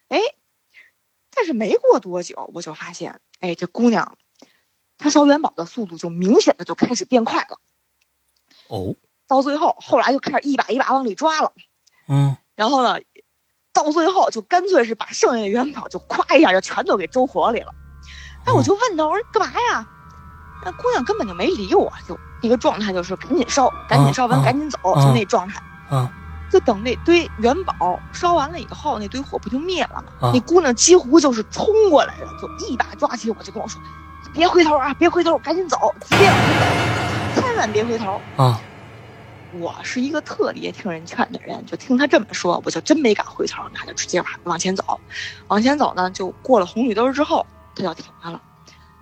哎，但是没过多久，我就发现，哎，这姑娘，她烧元宝的速度就明显的就开始变快了。哦，到最后，后来就开始一把一把往里抓了，嗯然后呢，到最后就干脆是把剩下的元宝就咵一下就全都给周火里了。哎，我就问他，我说干嘛呀？那姑娘根本就没理我，就一个状态就是赶紧烧，赶紧烧完啊赶紧走，啊就那状态。啊就等那堆元宝烧完了以后，那堆火不就灭了吗？啊那姑娘几乎就是冲过来了，就一把抓起我，就跟我说：“别回头啊，别回头，赶紧走，直接往前走，千万别回头。”啊我是一个特别听人劝的人，就听他这么说，我就真没敢回头，那就直接往往前走。往前走呢，就过了红绿灯之后，他就停下了。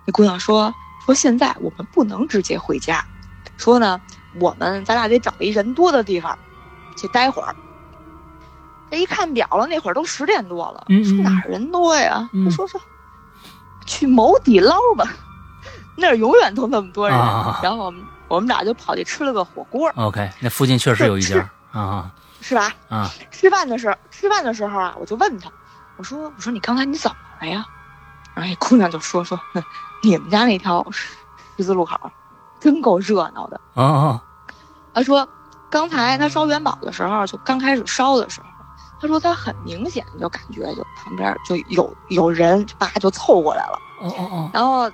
那姑娘说：“说现在我们不能直接回家，说呢，我们咱俩得找一人多的地方去待会儿。”这一看表了，那会儿都十点多了，嗯嗯说哪儿人多呀？说说去某底捞吧，那儿永远都那么多人。啊然后我们我们俩就跑去吃了个火锅。，OK，那附近确实有一家啊 是吧？啊吃饭的时候，吃饭的时候啊，我就问他，我说我说你刚才你怎么了呀？然后那姑娘就说说，哼你们家那条十字路口，真够热闹的。啊啊她说，刚才她烧元宝的时候，就刚开始烧的时候，他说他很明显就感觉就旁边就有有人叭就凑过来了，哦哦哦，然后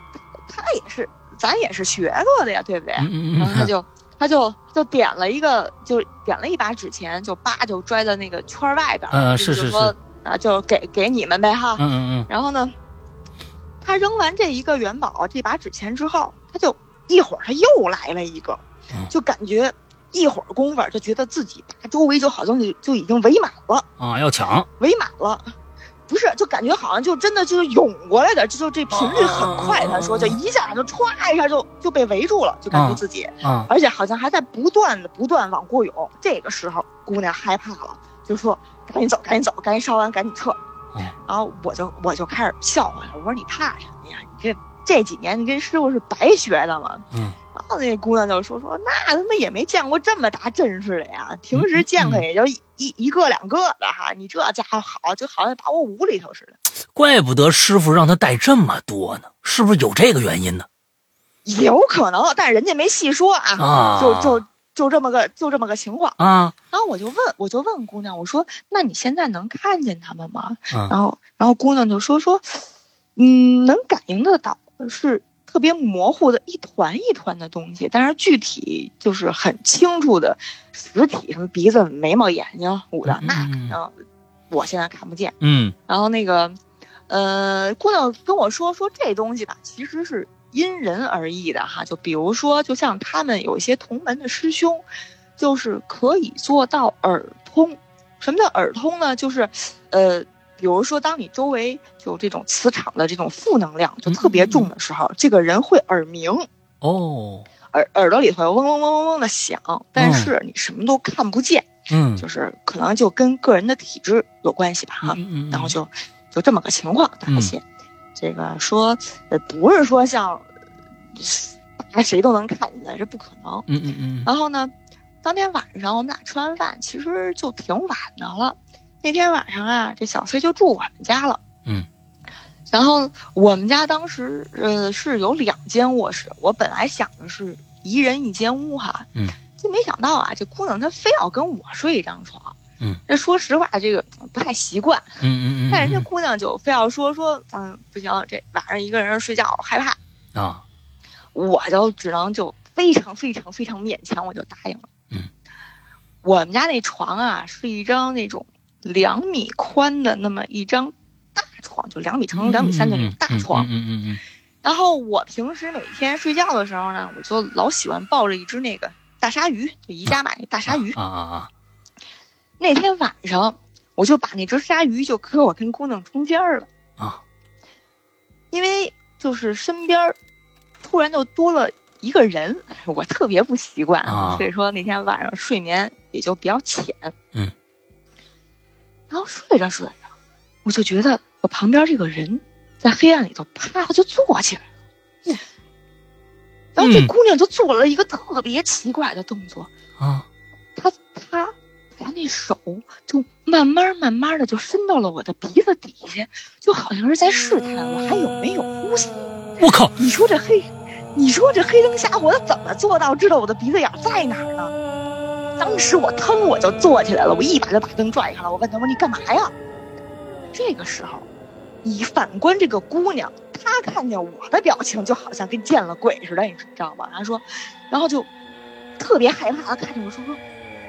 他也是咱也是学过的呀，对不对？然后他就他就就点了一个，就点了一把纸钱，就叭就拽在那个圈外边，嗯就是说是啊，就给给你们呗哈。嗯嗯嗯然后呢，他扔完这一个元宝这把纸钱之后，他就一会儿他又来了一个嗯，就感觉一会儿功夫就觉得自己周围就好像就就已经围满了，啊，要抢围满了。不是，就感觉好像就真的就是涌过来的，就就这频率很快。哦他说，就一下就歘一下就就被围住了，就感觉自己啊而且好像还在不断的不断往过涌。这个时候，姑娘害怕了，就说：“赶紧走，赶紧走，赶紧烧完，赶紧撤。嗯然后我就我就开始笑话她，我说：“你怕什么呀？你这这几年你跟师傅是白学的吗？”嗯然后那姑娘就说：“说那他妈也没见过这么大阵势的呀，平时见可也就一一一个两个的哈，你这家伙好，就好像把我屋里头似的。怪不得师傅让他带这么多呢，是不是有这个原因呢？有可能，但是人家没细说啊，啊就就就这么个就这么个情况。”啊然后我就问，我就问姑娘，我说：“那你现在能看见他们吗？”嗯然后，然后姑娘就说：“说，嗯，能感应得到，是特别模糊的一团一团的东西，但是具体就是很清楚的实体，什么鼻子、眉毛、眼睛捂的，嗯那嗯肯定我现在看不见。嗯然后那个，呃，姑娘跟我说说这东西吧，其实是因人而异的哈。就比如说，就像他们有一些同门的师兄，就是可以做到耳通。什么叫耳通呢？就是，呃，比如说，当你周围有这种磁场的这种负能量就特别重的时候，这个人会耳鸣，哦耳耳朵里头嗡嗡嗡嗡嗡的响，但是你什么都看不见，嗯就是可能就跟个人的体质有关系吧哈。然后就就这么个情况，大写。这个说，呃，不是说像，呃谁都能看见的，这不可能。嗯嗯嗯然后呢，当天晚上我们俩吃完饭，其实就挺晚的了。那天晚上啊，这小崔就住我们家了。嗯。然后我们家当时呃是有两间卧室，我本来想的是一人一间屋哈。嗯。就没想到啊，这姑娘她非要跟我睡一张床。嗯。这说实话，这个不太习惯。嗯嗯嗯，但人家姑娘就非要说说，嗯，不行，这晚上一个人睡觉害怕，啊我就只能就非常非常非常勉强，我就答应了。嗯，我们家那床啊是一张那种两米宽的那么一张大床，就两米乘两米三的那种大床。嗯嗯嗯然后我平时每天睡觉的时候呢，我就老喜欢抱着一只那个大鲨鱼，就宜家买那大鲨鱼。啊啊啊那天晚上，我就把那只鲨鱼就搁我跟姑娘中间了。啊因为就是身边儿突然就多了一个人，我特别不习惯，啊所以说那天晚上睡眠也就比较浅。嗯，然后睡着睡着，我就觉得我旁边这个人在黑暗里头啪就坐起来了，然后这嗯姑娘就做了一个特别奇怪的动作，啊她她她那手就慢慢慢慢的就伸到了我的鼻子底下，就好像是在试探我还有没有呼吸。我靠！你说这黑，你说这黑灯瞎火的怎么做到知道我的鼻子眼在哪儿呢？当时我腾我就坐起来了，我一把就把灯拽开了。我问他我说你干嘛呀？这个时候，你反观这个姑娘，她看见我的表情就好像跟见了鬼似的，你知道吗？她说，然后就特别害怕的看着我说说，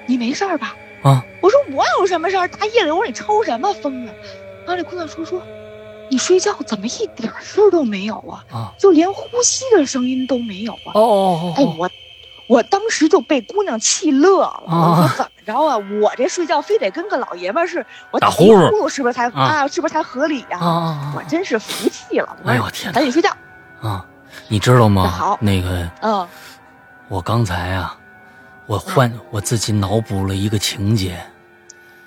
你没事儿吧？啊！我说我有什么事儿？大夜里我说你抽什么风啊？然后这姑娘说说，你睡觉怎么一点事儿都没有啊？啊！就连呼吸的声音都没有啊！哦哦哎，哦我我当时就被姑娘气乐了。啊我说怎么着啊？我这睡觉非得跟个老爷们儿似，我打呼噜是不是才啊啊？是不是才合理呀、我真是服气了。哎呦我天哪赶紧睡觉。啊！你知道吗？好那个嗯我刚才啊，我换我自己脑补了一个情节，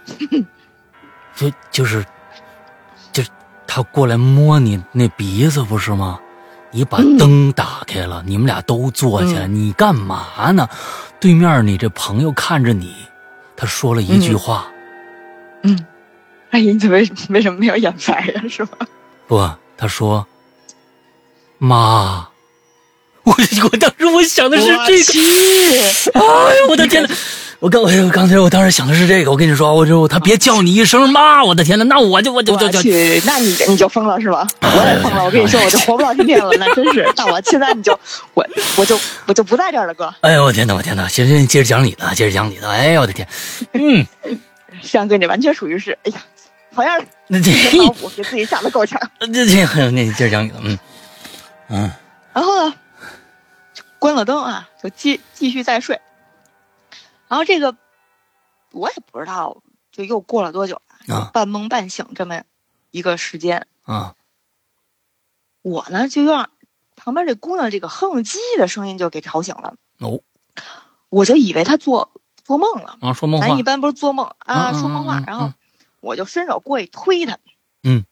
就就是就是他过来摸你那鼻子不是吗？你把嗯灯打开了，你们俩都坐下来，你干嘛呢？对面你这朋友看着你，他说了一句话，嗯，哎，你怎么为什么没有眼白呀？是吧？不，他说妈。我我当时我想的是这个，个。哎呦我的天呐！我刚我刚才我当时想的是这个，我跟你说，我就他别叫你一声妈，我的天呐，那我就我就就就去，那你你就疯了是吧？哎我也疯了，我跟你说，我就活不到今天了，那真是。那我现在你就我我就我就不在这儿了，哥。哎呦我天呐，我天呐！行行，接着讲你的，接着讲你的。哎呦我的天，嗯，山哥，你完全属于是，哎呀，好像是那这自己脑补给自己吓得够呛。这这，那你接着讲你的，嗯嗯然后呢，关了灯啊，就继继续再睡。然后这个我也不知道，就又过了多久了，啊。半梦半醒这么一个时间，啊。我呢就让旁边这姑娘这个哼唧的声音就给吵醒了，哦。我就以为她做做梦了。啊，说梦话咱一般不是做梦啊，说梦话嗯，然后嗯。我就伸手过去推她，嗯，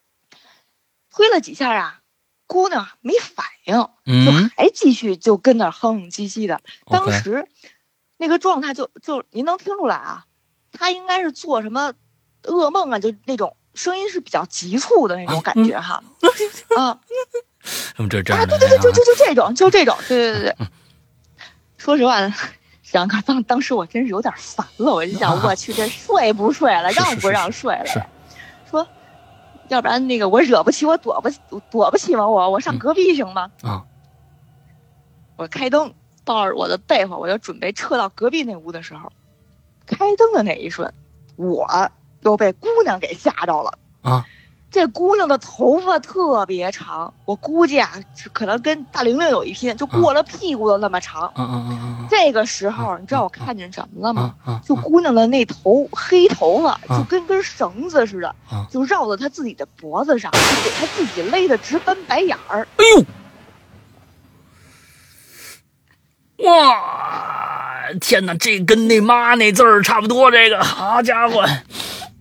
推了几下啊，姑娘没反应，就嗯还继续就跟那哼哼唧唧的。当时那个状态就就您能听出来啊，他应该是做什么噩梦啊，就那种声音是比较急促的那种感觉哈，啊什么这这啊，样的对对对，就就就这种，就这种，对对对对。说实话，杨哥当当时我真是有点烦了，我就想，啊我去，这睡不睡了，让不让睡了？说，要不然那个我惹不起，我躲不躲不起吗？我我上嗯隔壁行吗？啊我开灯，抱着我的被窝，我就准备撤到隔壁那屋的时候，开灯的那一瞬，我又被姑娘给吓着了。啊这姑娘的头发特别长，我估计啊，可能跟大玲玲有一拼，就过了屁股的那么长。啊啊啊这个时候，你知道我看见什么了啊吗？就姑娘的那头黑头发，啊就跟根绳子似的啊，就绕到她自己的脖子上，就给她自己勒得直翻白眼儿。哎呦！哇，天哪，这跟那妈那字儿差不多，这个好家伙，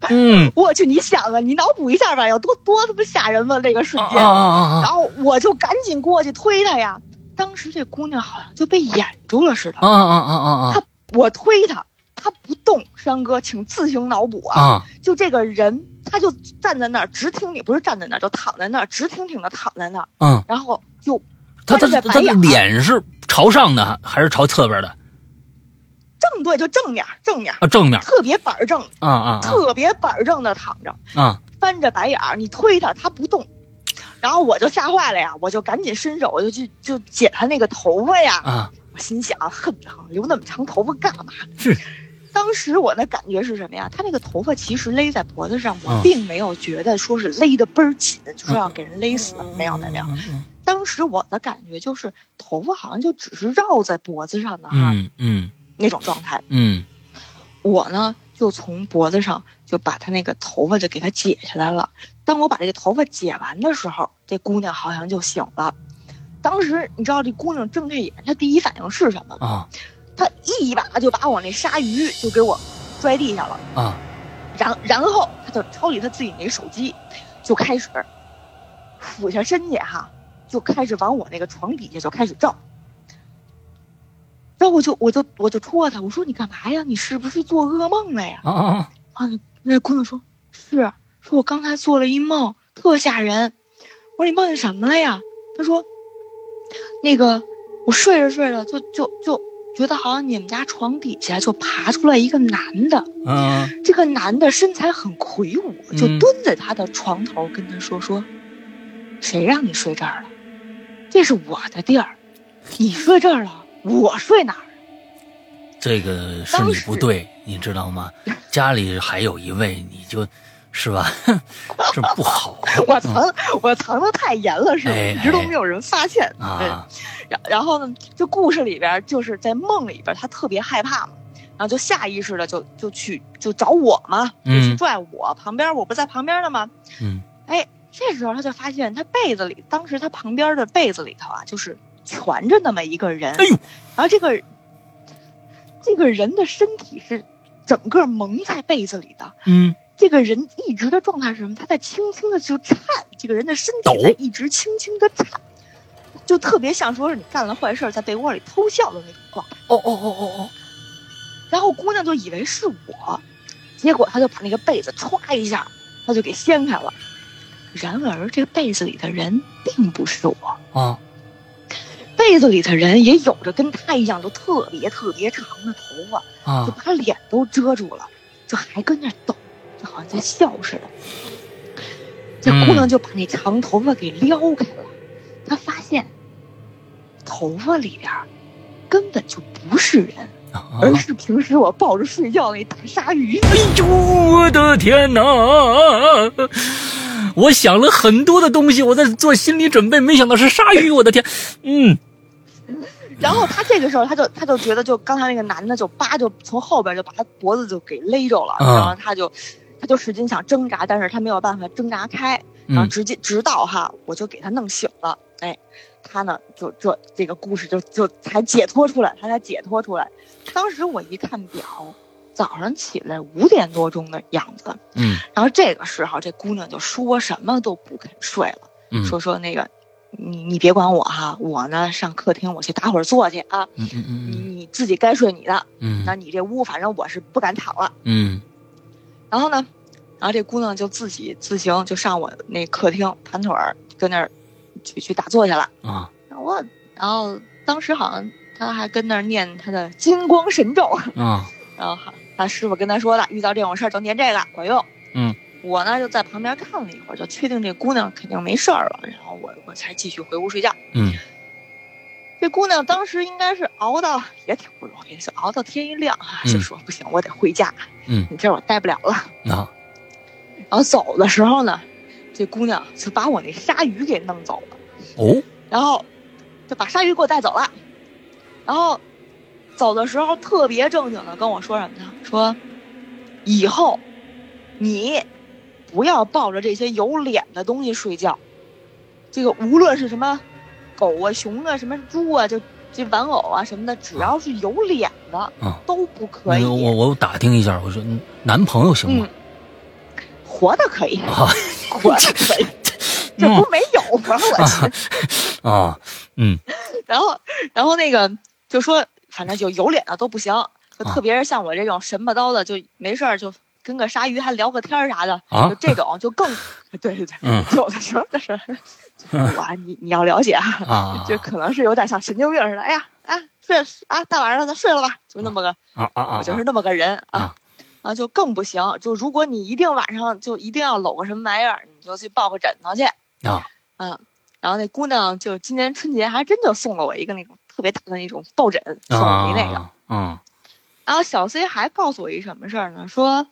嗯我去，你想啊，你脑补一下吧，有多多他妈吓人吗？那个瞬间，啊啊啊啊然后我就赶紧过去推她呀。当时这姑娘好像就被掩住了似的，啊啊啊啊啊我推她，她不动。山哥，请自行脑补啊！啊！就这个人，他就站在那儿直挺挺，不是站在那儿，就躺在那儿直挺挺的躺在那儿，嗯，然后就他他他脸是朝上的还是朝侧边的正对，就正面正面，啊？正面特别板正，啊啊特别板正的躺着，啊翻着白眼儿，你推他，他不动。然后我就吓坏了呀，我就赶紧伸手，我就去就剪他那个头发呀。啊我心想，恨不得留那么长头发干嘛？是。当时我的感觉是什么呀？他那个头发其实勒在脖子上，我嗯并没有觉得说是勒得倍儿紧，就是要给人勒死。没有没有，嗯当时我的感觉就是头发好像就只是绕在脖子上的哈、嗯嗯那种状态。嗯我呢就从脖子上就把他那个头发就给他解下来了。当我把这个头发解完的时候，这姑娘好像就醒了。当时你知道这姑娘睁开眼，她第一反应是什么吗？啊她一把就把我那鲨鱼就给我拽地下了，啊然然后她就抄起她自己那手机，就开始俯下身去哈，就开始往我那个床底下就开始照。然后我就我就我就戳他，我说你干嘛呀？你是不是做噩梦了呀？啊啊！啊，那姑娘说是，说我刚才做了一梦，特吓人。我说你梦见什么了呀？她说，那个我睡着睡着就就就觉得好像你们家床底下就爬出来一个男的，嗯这个男的身材很魁梧，就嗯蹲在他的床头跟他说说，谁让你睡这儿了？这是我的地儿，你睡这儿了，我睡哪儿？这个是你不对，你知道吗？家里还有一位，你就是吧？这不好 我藏我藏的太严了，是吧？哎一直都没有人发现。对啊！然然后呢，这故事里边就是在梦里边，他特别害怕嘛，然后就下意识的就就去就找我嘛，就去嗯拽我旁边，我不在旁边呢吗？嗯哎，这时候他就发现他被子里，当时他旁边的被子里头啊，就是蜷着那么一个人，哎呦然后这个这个人的身体是整个蒙在被子里的，嗯这个人一直的状态是什么？他在轻轻的就颤，这个人的身体在一直轻轻的颤，就特别像说是你干了坏事在被窝里偷笑的那种状态。哦哦哦哦哦！然后姑娘就以为是我，结果她就把那个被子歘一下，她就给掀开了。然而这个被子里的人并不是我，啊被子里的人也有着跟他一样都特别特别长的头发，就啊把脸都遮住了，就还跟那儿抖，就好像在笑似的。这姑娘就把那长头发给撩开了，她发现头发里边根本就不是人，啊！而是平时我抱着睡觉那大鲨鱼。哎呦，我的天哪！我想了很多的东西，我在做心理准备，没想到是鲨鱼，我的天！嗯然后他这个时候，他就他就觉得，就刚才那个男的就叭就从后边就把他脖子就给勒着了，嗯然后他就他就使劲想挣扎，但是他没有办法挣扎开，然后嗯直接直到哈，我就给他弄醒了，哎，他呢就这这个故事就就才解脱出来，他才解脱出来。当时我一看表，早上起来五点多钟的样子，嗯。然后这个时候这姑娘就说什么都不肯睡了。嗯。说说那个，你你别管我哈，我呢上客厅我去打会儿坐去啊，嗯嗯你嗯。你自己该睡你的，嗯。那你这屋反正我是不敢躺了。嗯。然后呢，然后这姑娘就自己自行就上我那客厅盘腿儿，跟那儿去去打坐去了。啊。然后我，然后当时好像她还跟那儿念她的金光神咒，啊。然后好他师傅跟他说了，遇到这种事儿就念这个管用。嗯，我呢就在旁边看了一会儿，就确定这姑娘肯定没事儿了，然后我我才继续回屋睡觉。嗯这姑娘当时应该是熬到也挺不容易，就熬到天一亮啊，嗯就说不行，我得回家，嗯你这我待不了了。啊然后走的时候呢，这姑娘就把我那鲨鱼给弄走了，哦然后就把鲨鱼给我带走了。然后走的时候特别正经的跟我说什么呢？说以后你不要抱着这些有脸的东西睡觉。这个无论是什么狗啊、熊啊、什么猪啊，就这玩偶啊什么的，只要是有脸的啊都不可以。那个我我打听一下，我说嗯男朋友行吗嗯？，活的可以，啊活的可以，这不没有吗？我去。啊嗯 然后，然后那个就说，反正就有脸的都不行，就啊特别是像我这种神吧叨的，就没事儿就跟个鲨鱼还聊个天儿啥的，啊就这种就更，对对对，嗯有的时候就是，我你你要了解啊，啊就可能是有点像神经病似的，哎呀啊睡啊大晚上的睡了吧，就那么个，啊啊啊我就是那么个人啊啊。啊，就更不行。就如果你一定晚上就一定要搂个什么玩意儿，你就去抱个枕头去。啊嗯，然后那姑娘就今年春节还真就送了我一个那种特别大的那种抱枕，送我一那个。啊嗯然后小 C 还告诉我一什么事儿呢？说，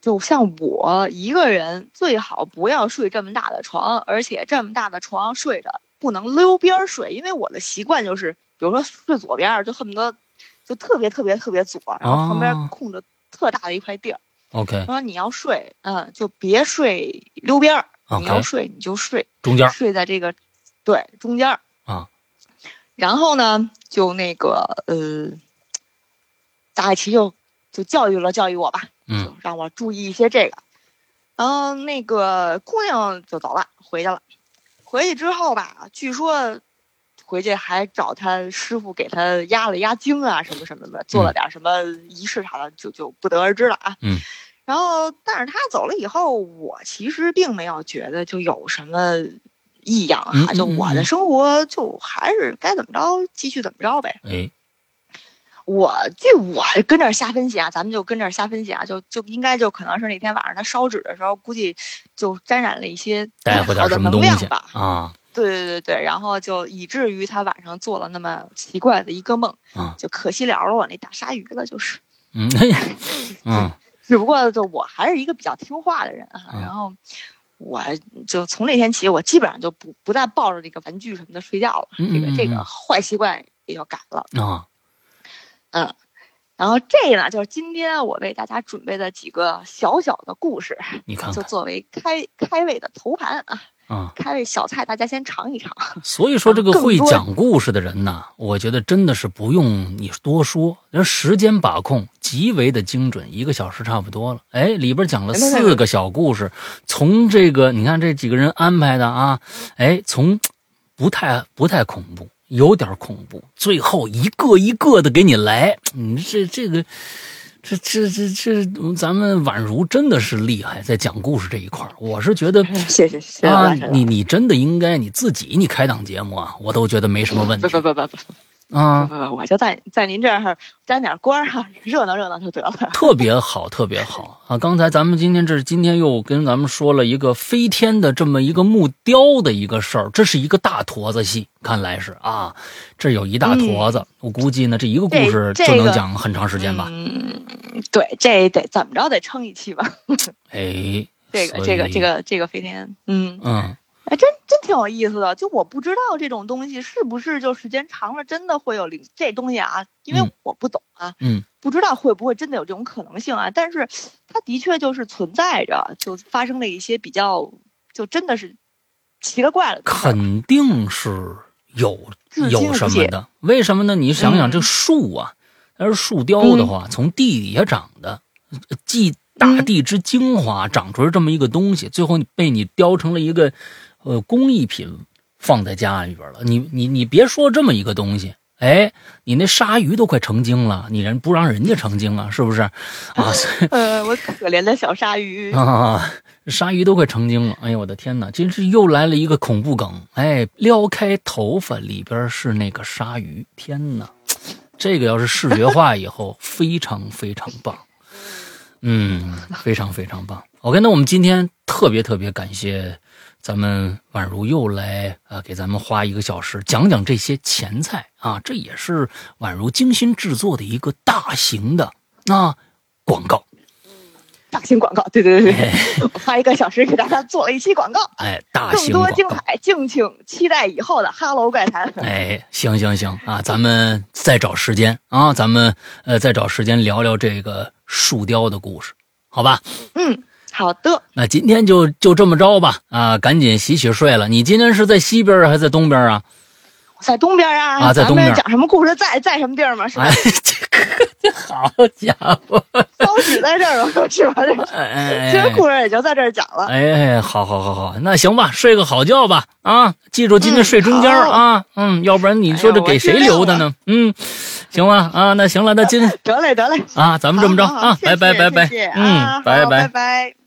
就像我一个人最好不要睡这么大的床，而且这么大的床睡着不能溜边儿睡，因为我的习惯就是，比如说睡左边儿，就恨不得就特别特别特别左，然后旁边哦空着特大的一块地儿。OK 说你要睡，嗯，就别睡溜边儿，你要睡你就睡，中间睡在这个对中间。然后呢，就那个呃，大爱奇就就教育了教育我吧，嗯就让我注意一些这个。然后那个姑娘就走了，回去了。回去之后吧，据说回去还找他师傅给他压了压惊啊，什么什么的，做了点什么仪式啥的，就就不得而知了啊。嗯。然后，但是他走了以后，我其实并没有觉得就有什么异样嗯哈，就我的生活就还是该怎么着继续怎么着呗。哎，我这我跟这儿瞎分析啊，咱们就跟这儿瞎分析啊，就就应该就可能是那天晚上他烧纸的时候，估计就沾染了一些带回点什么东西吧。啊对对对对，然后就以至于他晚上做了那么奇怪的一个梦，啊就可惜了了我那大鲨鱼了，就是。嗯只不过就我还是一个比较听话的人啊，嗯然后我就从那天起，我基本上就不不再抱着这个玩具什么的睡觉了，这个这个坏习惯也要改了。啊。嗯，然后这呢，就是今天我为大家准备的几个小小的故事，就你看就作为开开胃的头盘啊，啊，开胃小菜，大家先尝一尝。所以说这个会讲故事的人呢，我觉得真的是不用你多说，人时间把控极为的精准，一个小时差不多了。哎，里边讲了四个小故事，从这个你看这几个人安排的啊，哎，从不太不太恐怖，有点恐怖，最后一个一个的给你来，你这这个。这这这这，咱们宛如真的是厉害，在讲故事这一块儿，我是觉得 谢谢谢谢啊，你你真的应该你自己你开档节目啊，我都觉得没什么问题。不不不不不啊不，不，我就在在您这儿沾点光儿哈，热闹热闹就得了。特别好，特别好啊！刚才咱们今天这今天又跟咱们说了一个飞天的这么一个木雕的一个事儿，这是一个大坨子戏，看来是啊，这有一大坨子，我估计呢这一个故事就能讲很长时间吧？嗯，对，这得怎么着得撑一期吧？哎，这个这个这个这个飞天，嗯，嗯，哎，真真挺有意思的。就我不知道这种东西是不是就时间长了真的会有灵这东西啊，因为嗯我不懂啊，嗯，不知道会不会真的有这种可能性啊。但是它的确就是存在着，就发生了一些比较，就真的是奇了怪了。肯定是有有什么的？为什么呢？你想想，嗯这树啊，它是树雕的话，从地底下长的，呃继大地之精华长出来这么一个东西，最后被你雕成了一个呃工艺品，放在家里边了。你你你别说这么一个东西。哎，你那鲨鱼都快成精了，你人不让人家成精啊？是不是？啊，我可怜的小鲨鱼，啊，鲨鱼都快成精了！哎呦，我的天哪，真是又来了一个恐怖梗！哎，撩开头发里边是那个鲨鱼，天哪，这个要是视觉化以后，非常非常棒，嗯，非常非常棒。OK，那我们今天特别特别感谢咱们宛如又来啊、给咱们花一个小时讲讲这些前菜啊，这也是宛如精心制作的一个大型的啊广告。大型广告，对对对哎对，我花一个小时给大家做了一期广告。哎，大更多。精彩，敬请期待以后的《哈喽怪谈》。哎，行行行啊，咱们再找时间啊，咱们呃再找时间聊聊这个树雕的故事，好吧？嗯，好的，那今天就就这么着吧啊，赶紧洗洗睡了。你今天是在西边还是在东边啊？在东边啊，啊在东边讲什么故事在在什么地儿吗，是吧哎？，这个好家伙！都挤在这儿了，是吧？这哎其实哎故事也就在这儿讲了。哎，好好好好，那行吧，睡个好觉吧啊！记住今天睡中间嗯啊，嗯，要不然你说这给谁留的呢？嗯，行吧啊，那行了，那今 得嘞，得嘞，啊，咱们这么着啊，拜拜拜拜嗯啊，拜拜。拜。